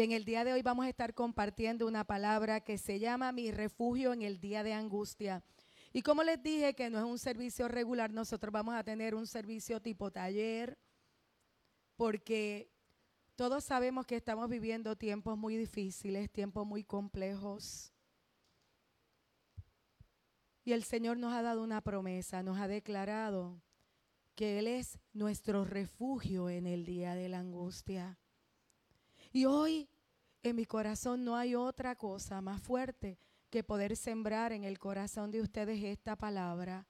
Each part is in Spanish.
Y en el día de hoy vamos a estar compartiendo una palabra que se llama mi refugio en el día de angustia. Y como les dije que no es un servicio regular, nosotros vamos a tener un servicio tipo taller, porque todos sabemos que estamos viviendo tiempos muy difíciles, tiempos muy complejos. Y el Señor nos ha dado una promesa, nos ha declarado que Él es nuestro refugio en el día de la angustia. Y hoy en mi corazón no hay otra cosa más fuerte que poder sembrar en el corazón de ustedes esta palabra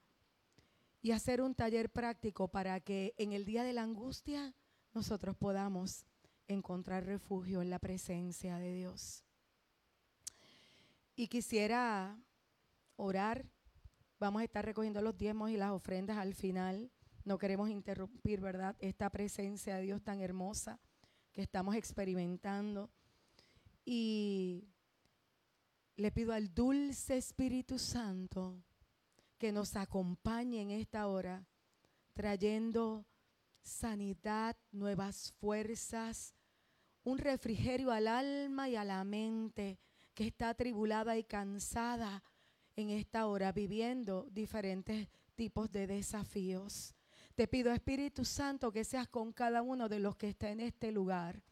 y hacer un taller práctico para que en el día de la angustia nosotros podamos encontrar refugio en la presencia de Dios. Y quisiera orar. Vamos a estar recogiendo los diezmos y las ofrendas al final. No queremos interrumpir, ¿verdad? Esta presencia de Dios tan hermosa que estamos experimentando. Y le pido al dulce Espíritu Santo que nos acompañe en esta hora, trayendo sanidad, nuevas fuerzas, un refrigerio al alma y a la mente que está atribulada y cansada en esta hora, viviendo diferentes tipos de desafíos. Te pido, Espíritu Santo, que seas con cada uno de los que está en este lugar.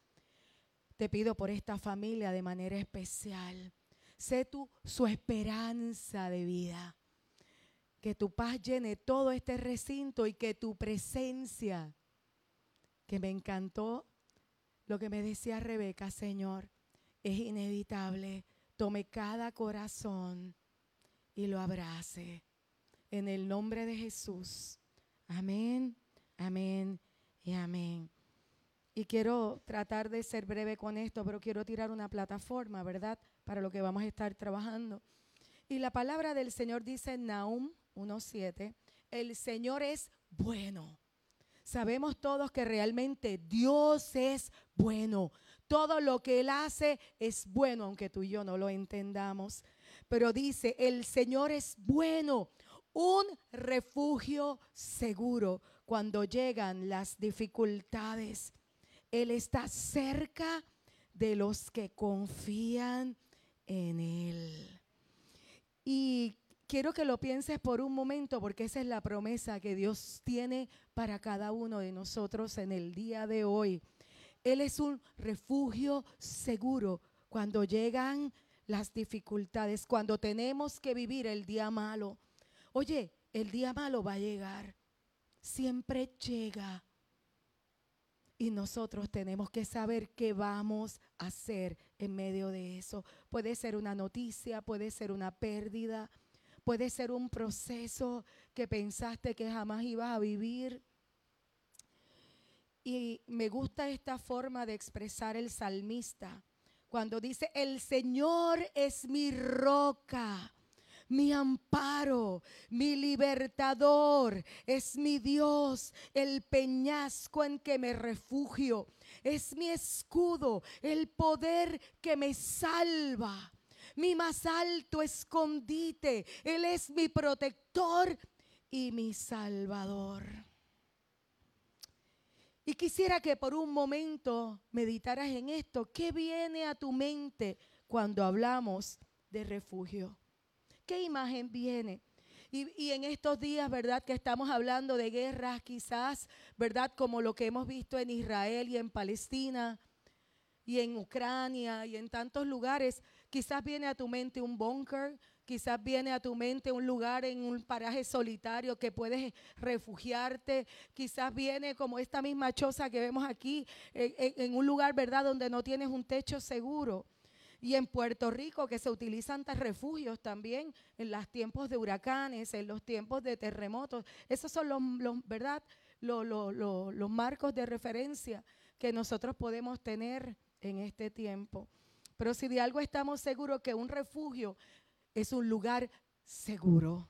Te pido por esta familia de manera especial. Sé tú su esperanza de vida. Que tu paz llene todo este recinto y que tu presencia, que me encantó lo que me decía Rebeca, Señor, es inevitable. Tome cada corazón y lo abrace. En el nombre de Jesús. Amén, amén y amén. Y quiero tratar de ser breve con esto, pero quiero tirar una plataforma, ¿verdad? Para lo que vamos a estar trabajando. Y la palabra del Señor dice en Nahum 1.7, el Señor es bueno. Sabemos todos que realmente Dios es bueno. Todo lo que Él hace es bueno, aunque tú y yo no lo entendamos. Pero dice, el Señor es bueno un refugio seguro cuando llegan las dificultades. Él está cerca de los que confían en Él. Y quiero que lo pienses por un momento porque esa es la promesa que Dios tiene para cada uno de nosotros en el día de hoy. Él es un refugio seguro cuando llegan las dificultades, cuando tenemos que vivir el día malo Oye, el día malo va a llegar. Siempre llega. Y nosotros tenemos que saber qué vamos a hacer en medio de eso. Puede ser una noticia, puede ser una pérdida, puede ser un proceso que pensaste que jamás ibas a vivir. Y me gusta esta forma de expresar el salmista cuando dice, el Señor es mi roca mi amparo, mi libertador, es mi Dios, el peñasco en que me refugio, es mi escudo, el poder que me salva, mi más alto escondite, Él es mi protector y mi salvador. Y quisiera que por un momento meditaras en esto. ¿Qué viene a tu mente cuando hablamos de refugio? ¿Qué imagen viene? Y, en estos días, ¿verdad? Que estamos hablando de guerras quizás, ¿verdad? Como lo que hemos visto en Israel y en Palestina y en Ucrania y en tantos lugares. Quizás viene a tu mente un búnker, quizás viene a tu mente un lugar en un paraje solitario que puedes refugiarte, quizás viene como esta misma choza que vemos aquí, en un lugar, ¿verdad? Donde no tienes un techo seguro. Y en Puerto Rico, que se utilizan refugios también en los tiempos de huracanes, en los tiempos de terremotos. Esos son los, ¿verdad? Los, los marcos de referencia que nosotros podemos tener en este tiempo. Pero si de algo estamos seguros que un refugio es un lugar seguro.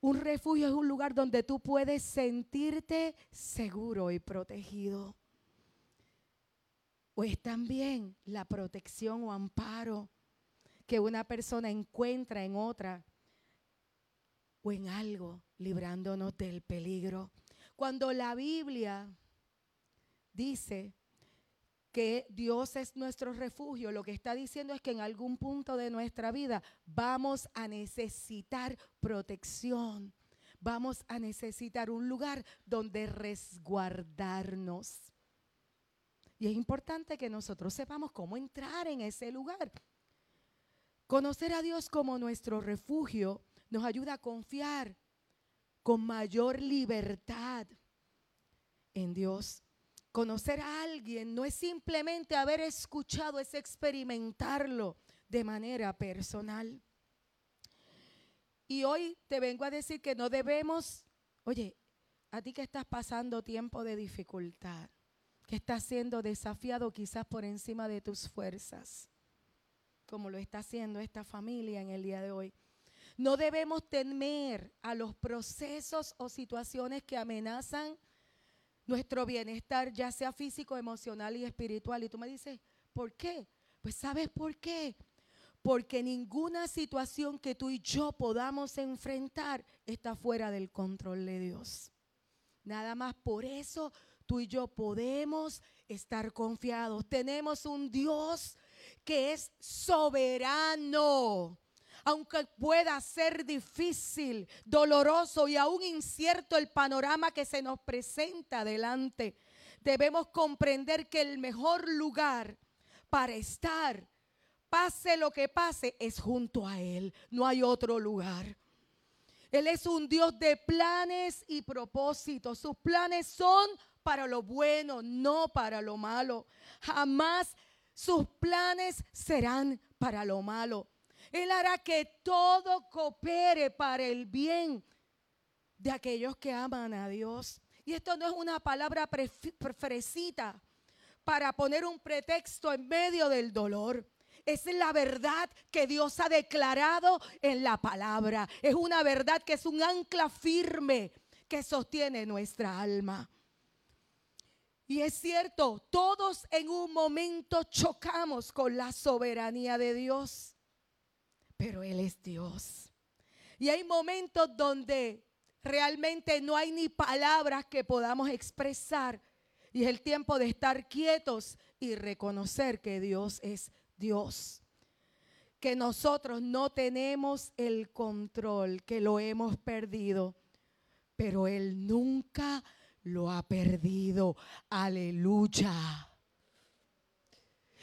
Un refugio es un lugar donde tú puedes sentirte seguro y protegido o es también la protección o amparo que una persona encuentra en otra o en algo librándonos del peligro. Cuando la Biblia dice que Dios es nuestro refugio, lo que está diciendo es que en algún punto de nuestra vida vamos a necesitar protección. Vamos a necesitar un lugar donde resguardarnos. Y es importante que nosotros sepamos cómo entrar en ese lugar. Conocer a Dios como nuestro refugio nos ayuda a confiar con mayor libertad en Dios. Conocer a alguien no es simplemente haber escuchado, es experimentarlo de manera personal. Y hoy te vengo a decir que no debemos, oye, a ti que estás pasando tiempo de dificultad, que estás siendo desafiado quizás por encima de tus fuerzas, como lo está haciendo esta familia en el día de hoy. No debemos temer a los procesos o situaciones que amenazan nuestro bienestar, ya sea físico, emocional y espiritual. Y tú me dices, ¿por qué? Pues sabes por qué. Porque ninguna situación que tú y yo podamos enfrentar está fuera del control de Dios. Nada más por eso tú y yo podemos estar confiados. Tenemos un Dios que es soberano. Aunque pueda ser difícil, doloroso y aún incierto el panorama que se nos presenta delante, debemos comprender que el mejor lugar para estar, pase lo que pase, es junto a Él. No hay otro lugar. Él es un Dios de planes y propósitos. Sus planes son para lo bueno, no para lo malo. Jamás sus planes serán para lo malo. Él hará que todo coopere para el bien de aquellos que aman a Dios. Y esto no es una palabra fresita para poner un pretexto en medio del dolor. Es la verdad que Dios ha declarado en la palabra. Es una verdad que es un ancla firme que sostiene nuestra alma. Y es cierto, todos en un momento chocamos con la soberanía de Dios, pero Él es Dios. Y hay momentos donde realmente no hay ni palabras que podamos expresar. Y es el tiempo de estar quietos y reconocer que Dios es Dios. Que nosotros no tenemos el control, que lo hemos perdido, pero Él nunca lo ha perdido. Aleluya.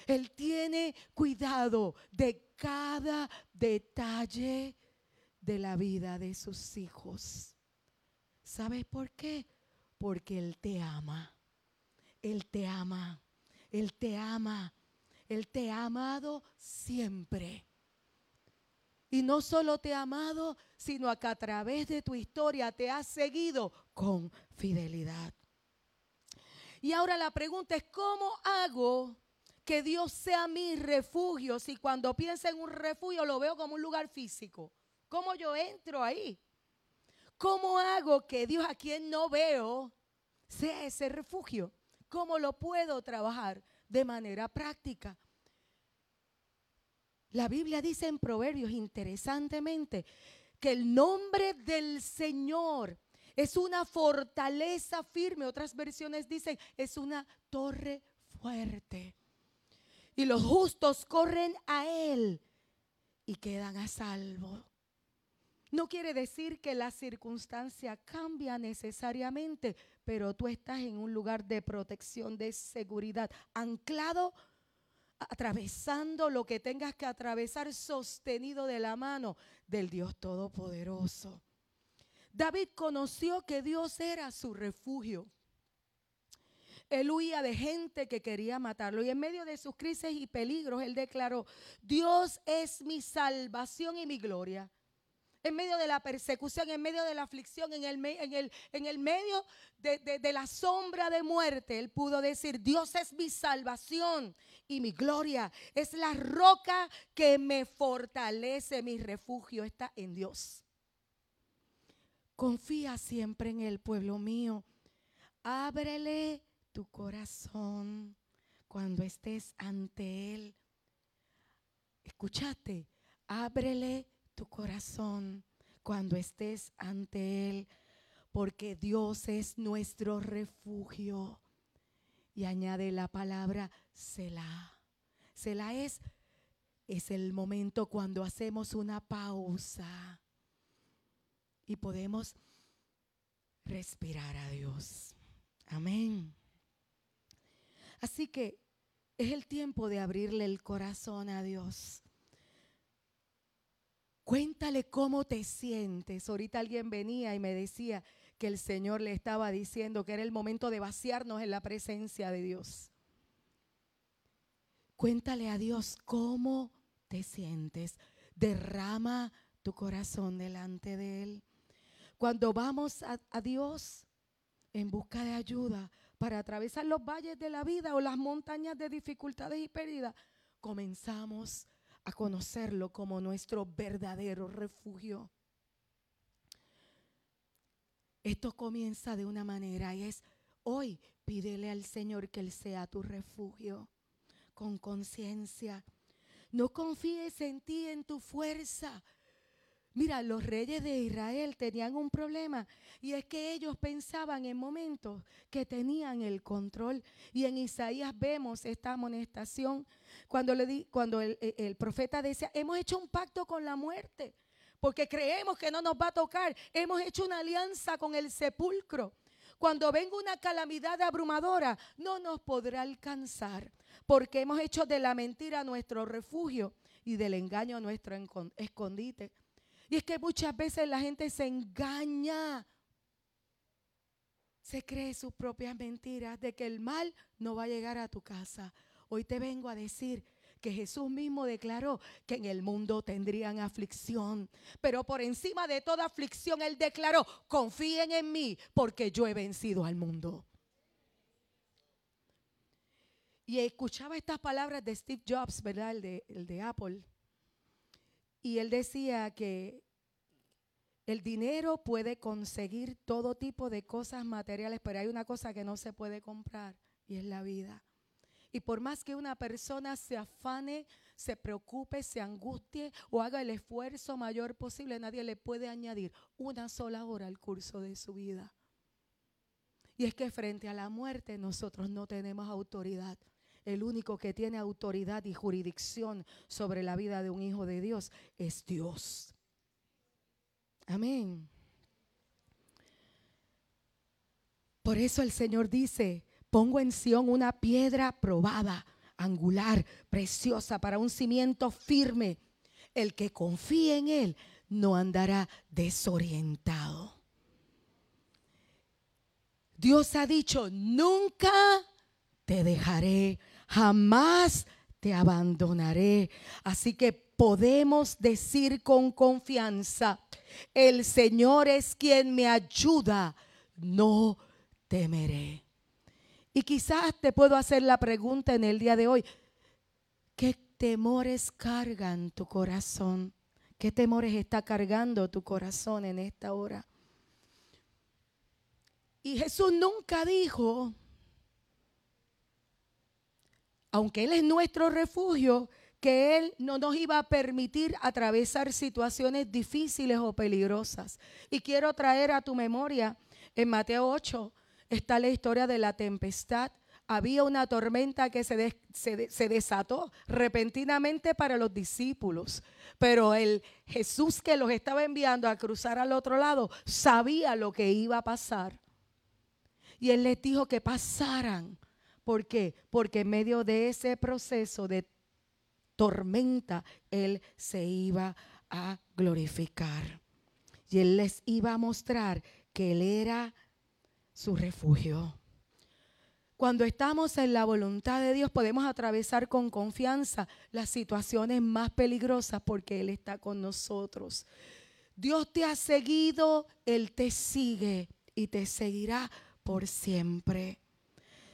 Él tiene cuidado de cada detalle de la vida de sus hijos. ¿Sabes por qué? Porque Él te ama. Él te ama. Él te ama. Él te ha amado siempre. Y no solo te ha amado, sino que a través de tu historia te ha seguido con fidelidad. Y ahora la pregunta es, ¿cómo hago que Dios sea mi refugio si cuando pienso en un refugio lo veo como un lugar físico? ¿Cómo yo entro ahí? ¿Cómo hago que Dios a quien no veo sea ese refugio? ¿Cómo lo puedo trabajar de manera práctica? La Biblia dice en Proverbios interesantemente que el nombre del Señor es una fortaleza firme. Otras versiones dicen es una torre fuerte. Y los justos corren a Él y quedan a salvo. No quiere decir que la circunstancia cambia necesariamente, pero tú estás en un lugar de protección, de seguridad, anclado atravesando lo que tengas que atravesar, sostenido de la mano del Dios Todopoderoso. David conoció que Dios era su refugio. Él huía de gente que quería matarlo y en medio de sus crisis y peligros, él declaró, Dios es mi salvación y mi gloria en medio de la persecución, en medio de la aflicción, en el, en el, en el medio de, de, la sombra de muerte, él pudo decir, Dios es mi salvación y mi gloria, es la roca que me fortalece, mi refugio está en Dios. Confía siempre en el pueblo mío. Ábrele tu corazón cuando estés ante Él. Escúchate, ábrele tu corazón cuando estés ante Él, porque Dios es nuestro refugio y añade la palabra Selah. Selah es, es el momento cuando hacemos una pausa y podemos respirar a Dios. Amén. Así que es el tiempo de abrirle el corazón a Dios. Cuéntale cómo te sientes. Ahorita alguien venía y me decía que el Señor le estaba diciendo que era el momento de vaciarnos en la presencia de Dios. Cuéntale a Dios cómo te sientes. Derrama tu corazón delante de Él. Cuando vamos a, Dios en busca de ayuda para atravesar los valles de la vida o las montañas de dificultades y pérdidas, comenzamos a conocerlo como nuestro verdadero refugio. Esto comienza de una manera y es hoy pídele al Señor que Él sea tu refugio con conciencia. No confíes en ti, en tu fuerza. Mira, los reyes de Israel tenían un problema y es que ellos pensaban en momentos que tenían el control. Y en Isaías vemos esta amonestación cuando, le di, cuando el, el profeta decía, hemos hecho un pacto con la muerte porque creemos que no nos va a tocar. Hemos hecho una alianza con el sepulcro. Cuando venga una calamidad abrumadora, no nos podrá alcanzar, porque hemos hecho de la mentira nuestro refugio y del engaño nuestro escondite. Y es que muchas veces la gente se engaña, se cree sus propias mentiras de que el mal no va a llegar a tu casa. Hoy te vengo a decir que Jesús mismo declaró que en el mundo tendrían aflicción. Pero por encima de toda aflicción, Él declaró, confíen en mí porque yo he vencido al mundo. Y escuchaba estas palabras de Steve Jobs, ¿verdad? El de, el de Apple. Y él decía que el dinero puede conseguir todo tipo de cosas materiales, pero hay una cosa que no se puede comprar y es la vida. Y por más que una persona se afane, se preocupe, se angustie o haga el esfuerzo mayor posible, nadie le puede añadir una sola hora al curso de su vida. Y es que frente a la muerte nosotros no tenemos autoridad. El único que tiene autoridad y jurisdicción sobre la vida de un hijo de Dios es Dios. Amén. Por eso el Señor dice, Pongo en Sión una piedra probada, angular, preciosa, para un cimiento firme. El que confíe en Él no andará desorientado. Dios ha dicho, nunca te dejaré, jamás te abandonaré. Así que podemos decir con confianza, el Señor es quien me ayuda, no temeré. Y quizás te puedo hacer la pregunta en el día de hoy, ¿qué temores cargan tu corazón? ¿Qué temores está cargando tu corazón en esta hora? Y Jesús nunca dijo, aunque Él es nuestro refugio, que Él no nos iba a permitir atravesar situaciones difíciles o peligrosas. Y quiero traer a tu memoria en Mateo 8, está la historia de la tempestad. Había una tormenta que se, se, desató repentinamente para los discípulos, pero el Jesús que los estaba enviando a cruzar al otro lado sabía lo que iba a pasar. Y él les dijo que pasaran. ¿Por qué? Porque en medio de ese proceso de tormenta, Él se iba a glorificar. Y Él les iba a mostrar que Él era su refugio. Cuando estamos en la voluntad de Dios podemos atravesar con confianza las situaciones más peligrosas porque Él está con nosotros. Dios te ha seguido, Él te sigue y te seguirá por siempre.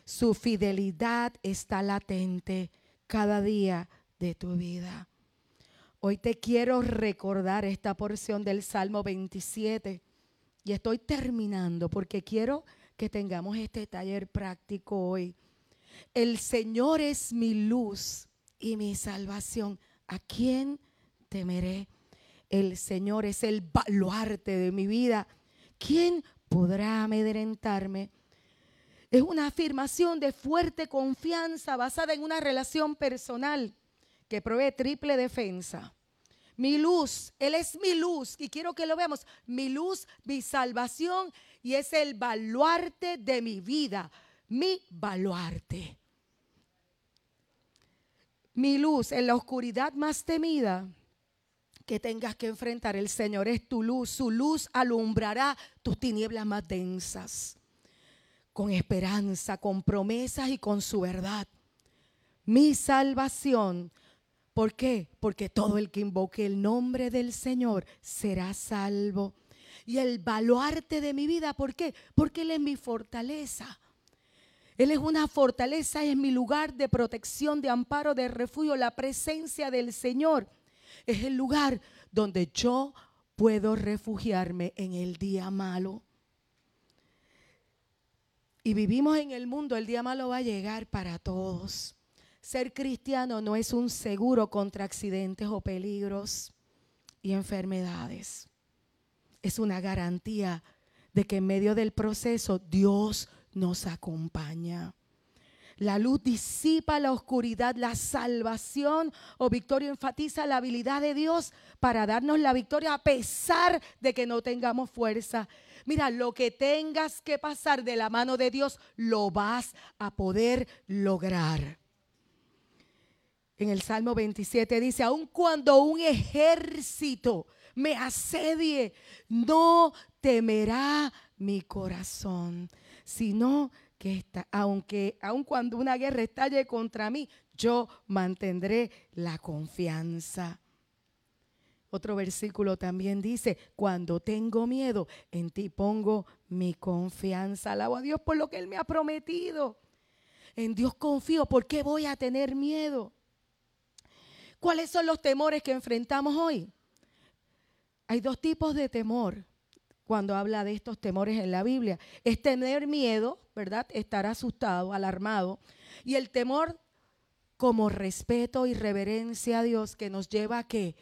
Su fidelidad está latente cada día de tu vida. Hoy te quiero recordar esta porción del Salmo 27 y estoy terminando porque quiero que tengamos este taller práctico hoy. El Señor es mi luz y mi salvación. ¿A quién temeré? El Señor es el baluarte de mi vida. ¿Quién podrá amedrentarme? Es una afirmación de fuerte confianza basada en una relación personal que provee triple defensa. Mi luz, Él es mi luz y quiero que lo veamos. Mi luz, mi salvación y es el baluarte de mi vida, mi baluarte. Mi luz en la oscuridad más temida que tengas que enfrentar. El Señor es tu luz. Su luz alumbrará tus tinieblas más densas. Con esperanza, con promesas y con su verdad. Mi salvación. ¿Por qué? Porque todo el que invoque el nombre del Señor será salvo. Y el baluarte de mi vida, ¿por qué? Porque Él es mi fortaleza. Él es una fortaleza, es mi lugar de protección, de amparo, de refugio, la presencia del Señor es el lugar donde yo puedo refugiarme en el día malo. Y vivimos en el mundo, el día malo va a llegar para todos. Ser cristiano no es un seguro contra accidentes o peligros y enfermedades. Es una garantía de que en medio del proceso Dios nos acompaña. La luz disipa la oscuridad, la salvación o victoria enfatiza la habilidad de Dios para darnos la victoria a pesar de que no tengamos fuerza. Mira, lo que tengas que pasar de la mano de Dios, lo vas a poder lograr. En el Salmo 27 dice, aun cuando un ejército me asedie, no temerá mi corazón, sino que está, aunque aun cuando una guerra estalle contra mí, yo mantendré la confianza. Otro versículo también dice, cuando tengo miedo, en ti pongo mi confianza. Alabo a Dios por lo que Él me ha prometido. En Dios confío, ¿por qué voy a tener miedo? ¿Cuáles son los temores que enfrentamos hoy? Hay dos tipos de temor cuando habla de estos temores en la Biblia. Es tener miedo, ¿verdad? Estar asustado, alarmado. Y el temor como respeto y reverencia a Dios que nos lleva a que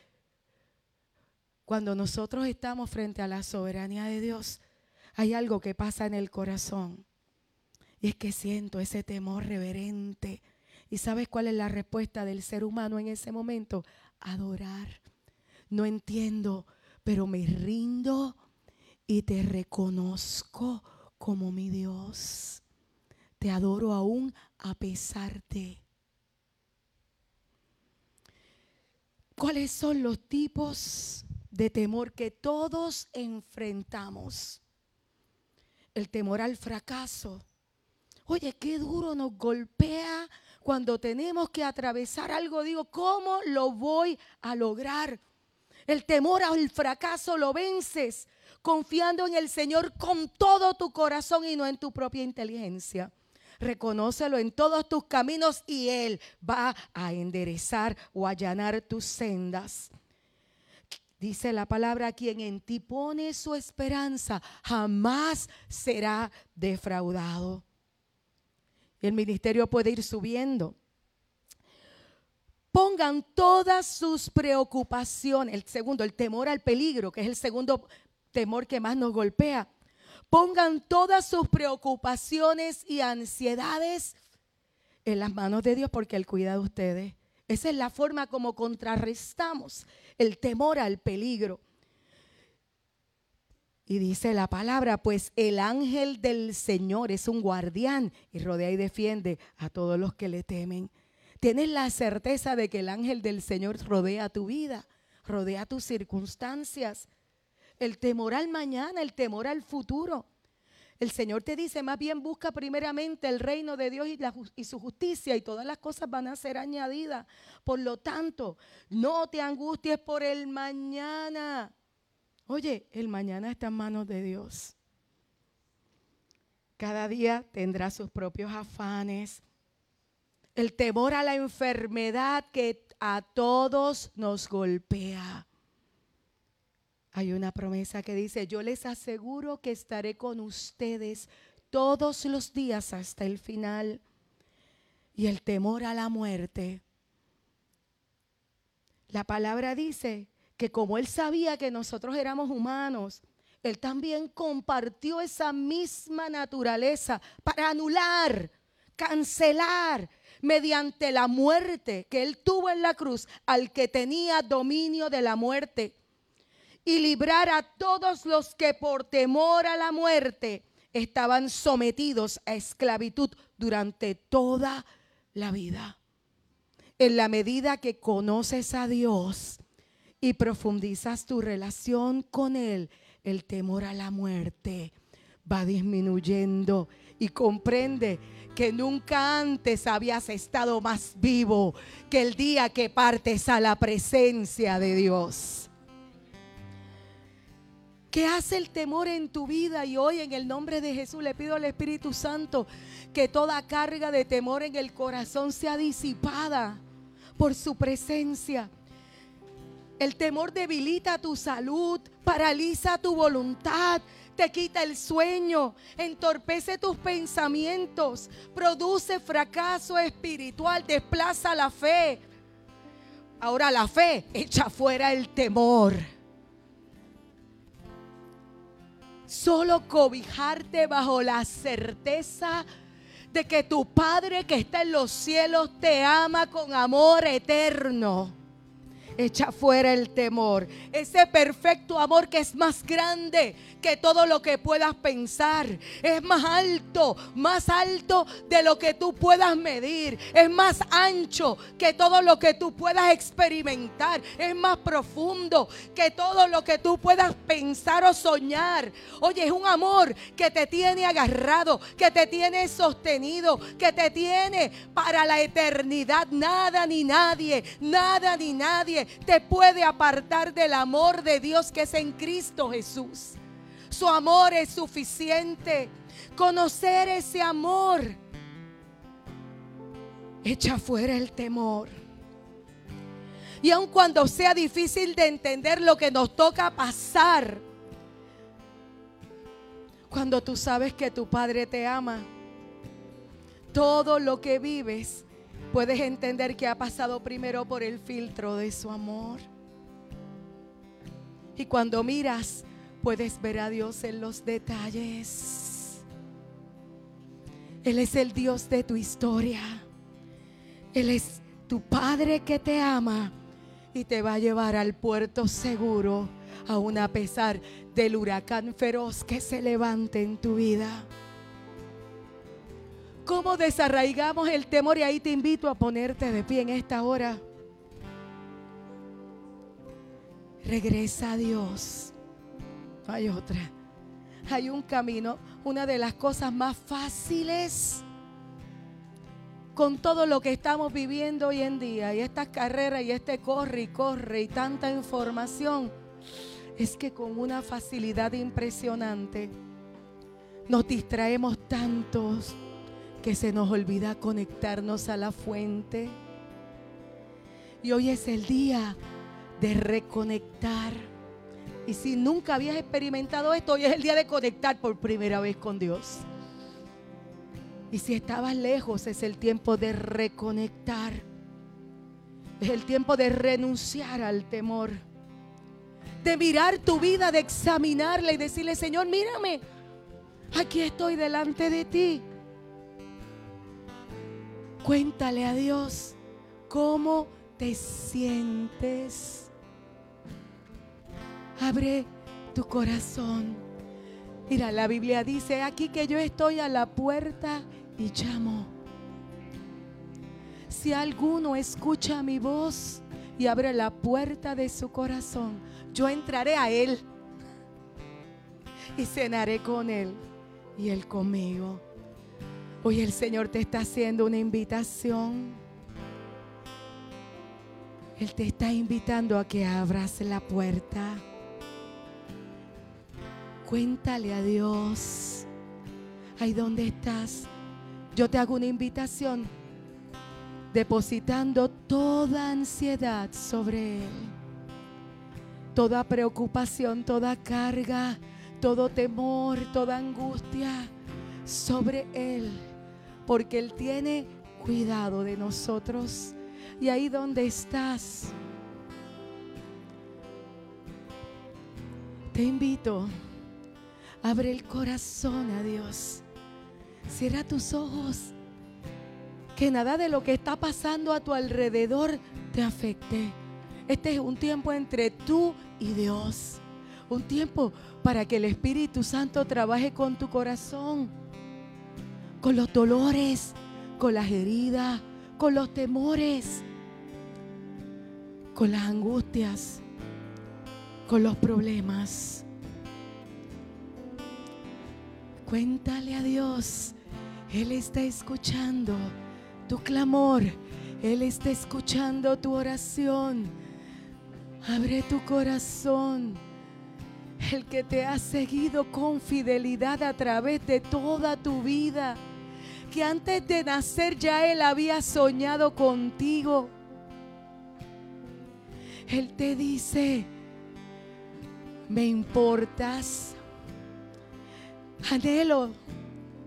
cuando nosotros estamos frente a la soberanía de Dios, hay algo que pasa en el corazón. Y es que siento ese temor reverente. ¿Y sabes cuál es la respuesta del ser humano en ese momento? Adorar. No entiendo, pero me rindo y te reconozco como mi Dios. Te adoro aún a pesar de. ¿Cuáles son los tipos de temor que todos enfrentamos? El temor al fracaso. Oye, qué duro nos golpea cuando tenemos que atravesar algo. Digo, ¿cómo lo voy a lograr? El temor al fracaso lo vences confiando en el Señor con todo tu corazón y no en tu propia inteligencia. Reconócelo en todos tus caminos y Él va a enderezar o allanar tus sendas. Dice la palabra, quien en ti pone su esperanza jamás será defraudado. El ministerio puede ir subiendo. Pongan todas sus preocupaciones, el segundo, el temor al peligro, que es el segundo temor que más nos golpea. Pongan todas sus preocupaciones y ansiedades en las manos de Dios porque Él cuida de ustedes. Esa es la forma como contrarrestamos el temor al peligro. Y dice la palabra, pues el ángel del Señor es un guardián y rodea y defiende a todos los que le temen. Tienes la certeza de que el ángel del Señor rodea tu vida, rodea tus circunstancias el temor al mañana, el temor al futuro. El Señor te dice, más bien busca primeramente el reino de Dios y, su justicia y todas las cosas van a ser añadidas. Por lo tanto, no te angusties por el mañana. Oye, el mañana está en manos de Dios. Cada día tendrá sus propios afanes. El temor a la enfermedad que a todos nos golpea. Hay una promesa que dice, yo les aseguro que estaré con ustedes todos los días hasta el final. Y el temor a la muerte. La palabra dice que como Él sabía que nosotros éramos humanos, Él también compartió esa misma naturaleza para anular, cancelar mediante la muerte que Él tuvo en la cruz al que tenía dominio de la muerte y librar a todos los que por temor a la muerte estaban sometidos a esclavitud durante toda la vida. En la medida que conoces a Dios y profundizas tu relación con Él, el temor a la muerte va disminuyendo y comprende que nunca antes habías estado más vivo que el día que partes a la presencia de Dios. ¿Qué hace el temor en tu vida? Y hoy en el nombre de Jesús le pido al Espíritu Santo que toda carga de temor en el corazón sea disipada por su presencia. El temor debilita tu salud, paraliza tu voluntad, te quita el sueño, entorpece tus pensamientos, produce fracaso espiritual, desplaza la fe. Ahora la fe echa fuera el temor. Solo cobijarte bajo la certeza de que tu Padre que está en los cielos te ama con amor eterno echa fuera el temor. Ese perfecto amor que es más grande que todo lo que puedas pensar. Es más alto, más alto de lo que tú puedas medir. Es más ancho que todo lo que tú puedas experimentar. Es más profundo que todo lo que tú puedas pensar o soñar. Oye, es un amor que te tiene agarrado, que te tiene sostenido, que te tiene para la eternidad. Nada ni nadie, nada ni nadie te puede apartar del amor de Dios que es en Cristo Jesús. Su amor es suficiente. Conocer ese amor echa fuera el temor. Y aun cuando sea difícil de entender lo que nos toca pasar, cuando tú sabes que tu Padre te ama, todo lo que vives, puedes entender que ha pasado primero por el filtro de su amor. Y cuando miras puedes ver a Dios en los detalles. Él es el Dios de tu historia. Él es tu Padre que te ama y te va a llevar al puerto seguro, aun a pesar del huracán feroz que se levante en tu vida. ¿Cómo desarraigamos el temor? Y ahí te invito a ponerte de pie en esta hora. Regresa a Dios. Hay otra. Hay un camino. Una de las cosas más fáciles con todo lo que estamos viviendo hoy en día y estas carreras y este corre y corre y tanta información, es que con una facilidad impresionante nos distraemos tantos que se nos olvida conectarnos a la fuente. Y hoy es el día de reconectar y si nunca habías experimentado esto, hoy es el día de conectar por primera vez con Dios. Y si estabas lejos, es el tiempo de reconectar. Es el tiempo de renunciar al temor. De mirar tu vida, de examinarla y decirle, Señor, mírame. Aquí estoy delante de ti. Cuéntale a Dios cómo te sientes. Abre tu corazón. Mira, la Biblia dice aquí que yo estoy a la puerta y llamo. Si alguno escucha mi voz y abre la puerta de su corazón, yo entraré a él y cenaré con él y él conmigo. Hoy el Señor te está haciendo una invitación. Él te está invitando a que abras la puerta. Cuéntale a Dios. Ahí donde estás. Yo te hago una invitación depositando toda ansiedad sobre Él. Toda preocupación, toda carga, todo temor, toda angustia sobre Él. Porque Él tiene cuidado de nosotros. Y ahí donde estás, te invito Abre el corazón a Dios. Cierra tus ojos. Que nada de lo que está pasando a tu alrededor te afecte. Este es un tiempo entre tú y Dios. Un tiempo para que el Espíritu Santo trabaje con tu corazón, con los dolores, con las heridas, con los temores, con las angustias, con los problemas. Cuéntale a Dios, Él está escuchando tu clamor, Él está escuchando tu oración. Abre tu corazón. El que te ha seguido con fidelidad a través de toda tu vida. Que antes de nacer ya Él había soñado contigo. Él te dice, me importas. Anhelo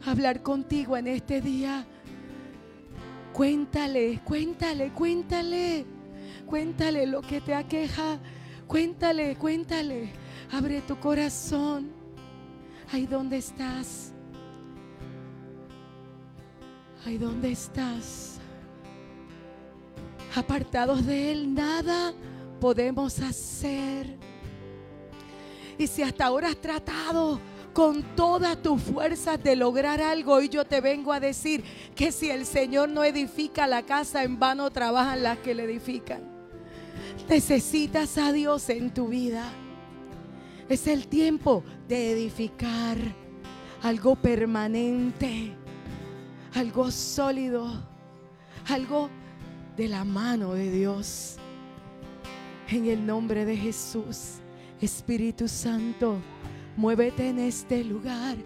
hablar contigo en este día. Cuéntale, cuéntale, cuéntale. Cuéntale lo que te aqueja. Cuéntale, cuéntale. Abre tu corazón. Ahí donde estás. Ahí donde estás. Apartados de Él, nada podemos hacer. Y si hasta ahora has tratado con todas tus fuerzas de lograr algo, y yo te vengo a decir que si el Señor no edifica la casa, en vano trabajan las que le edifican. Necesitas a Dios en tu vida. Es el tiempo de edificar algo permanente, algo sólido, algo de la mano de Dios. En el nombre de Jesús, Espíritu Santo, muévete en este lugar.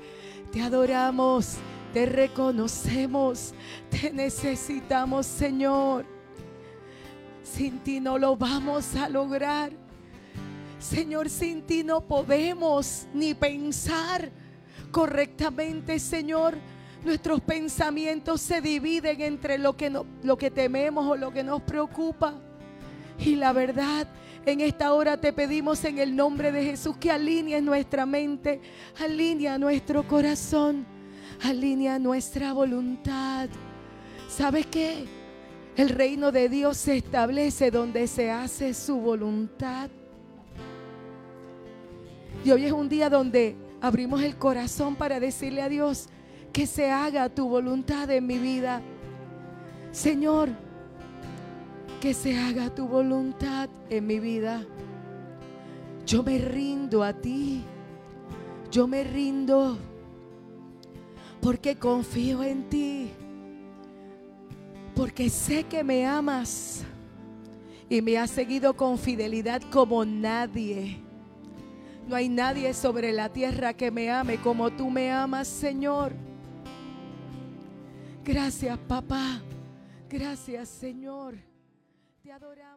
Te adoramos, te reconocemos, te necesitamos, Señor. Sin ti no lo vamos a lograr. Señor, sin ti no podemos ni pensar correctamente, Señor. Nuestros pensamientos se dividen entre lo que, no, lo que tememos o lo que nos preocupa. Y la verdad, en esta hora te pedimos en el nombre de Jesús que alinees nuestra mente, alinea nuestro corazón, alinea nuestra voluntad. ¿Sabes qué? El reino de Dios se establece donde se hace su voluntad. Y hoy es un día donde abrimos el corazón para decirle a Dios que se haga tu voluntad en mi vida. Señor, que se haga tu voluntad en mi vida. Yo me rindo a ti. Yo me rindo porque confío en ti. Porque sé que me amas y me has seguido con fidelidad como nadie. No hay nadie sobre la tierra que me ame como tú me amas, Señor. Gracias, papá. Gracias, Señor. Te.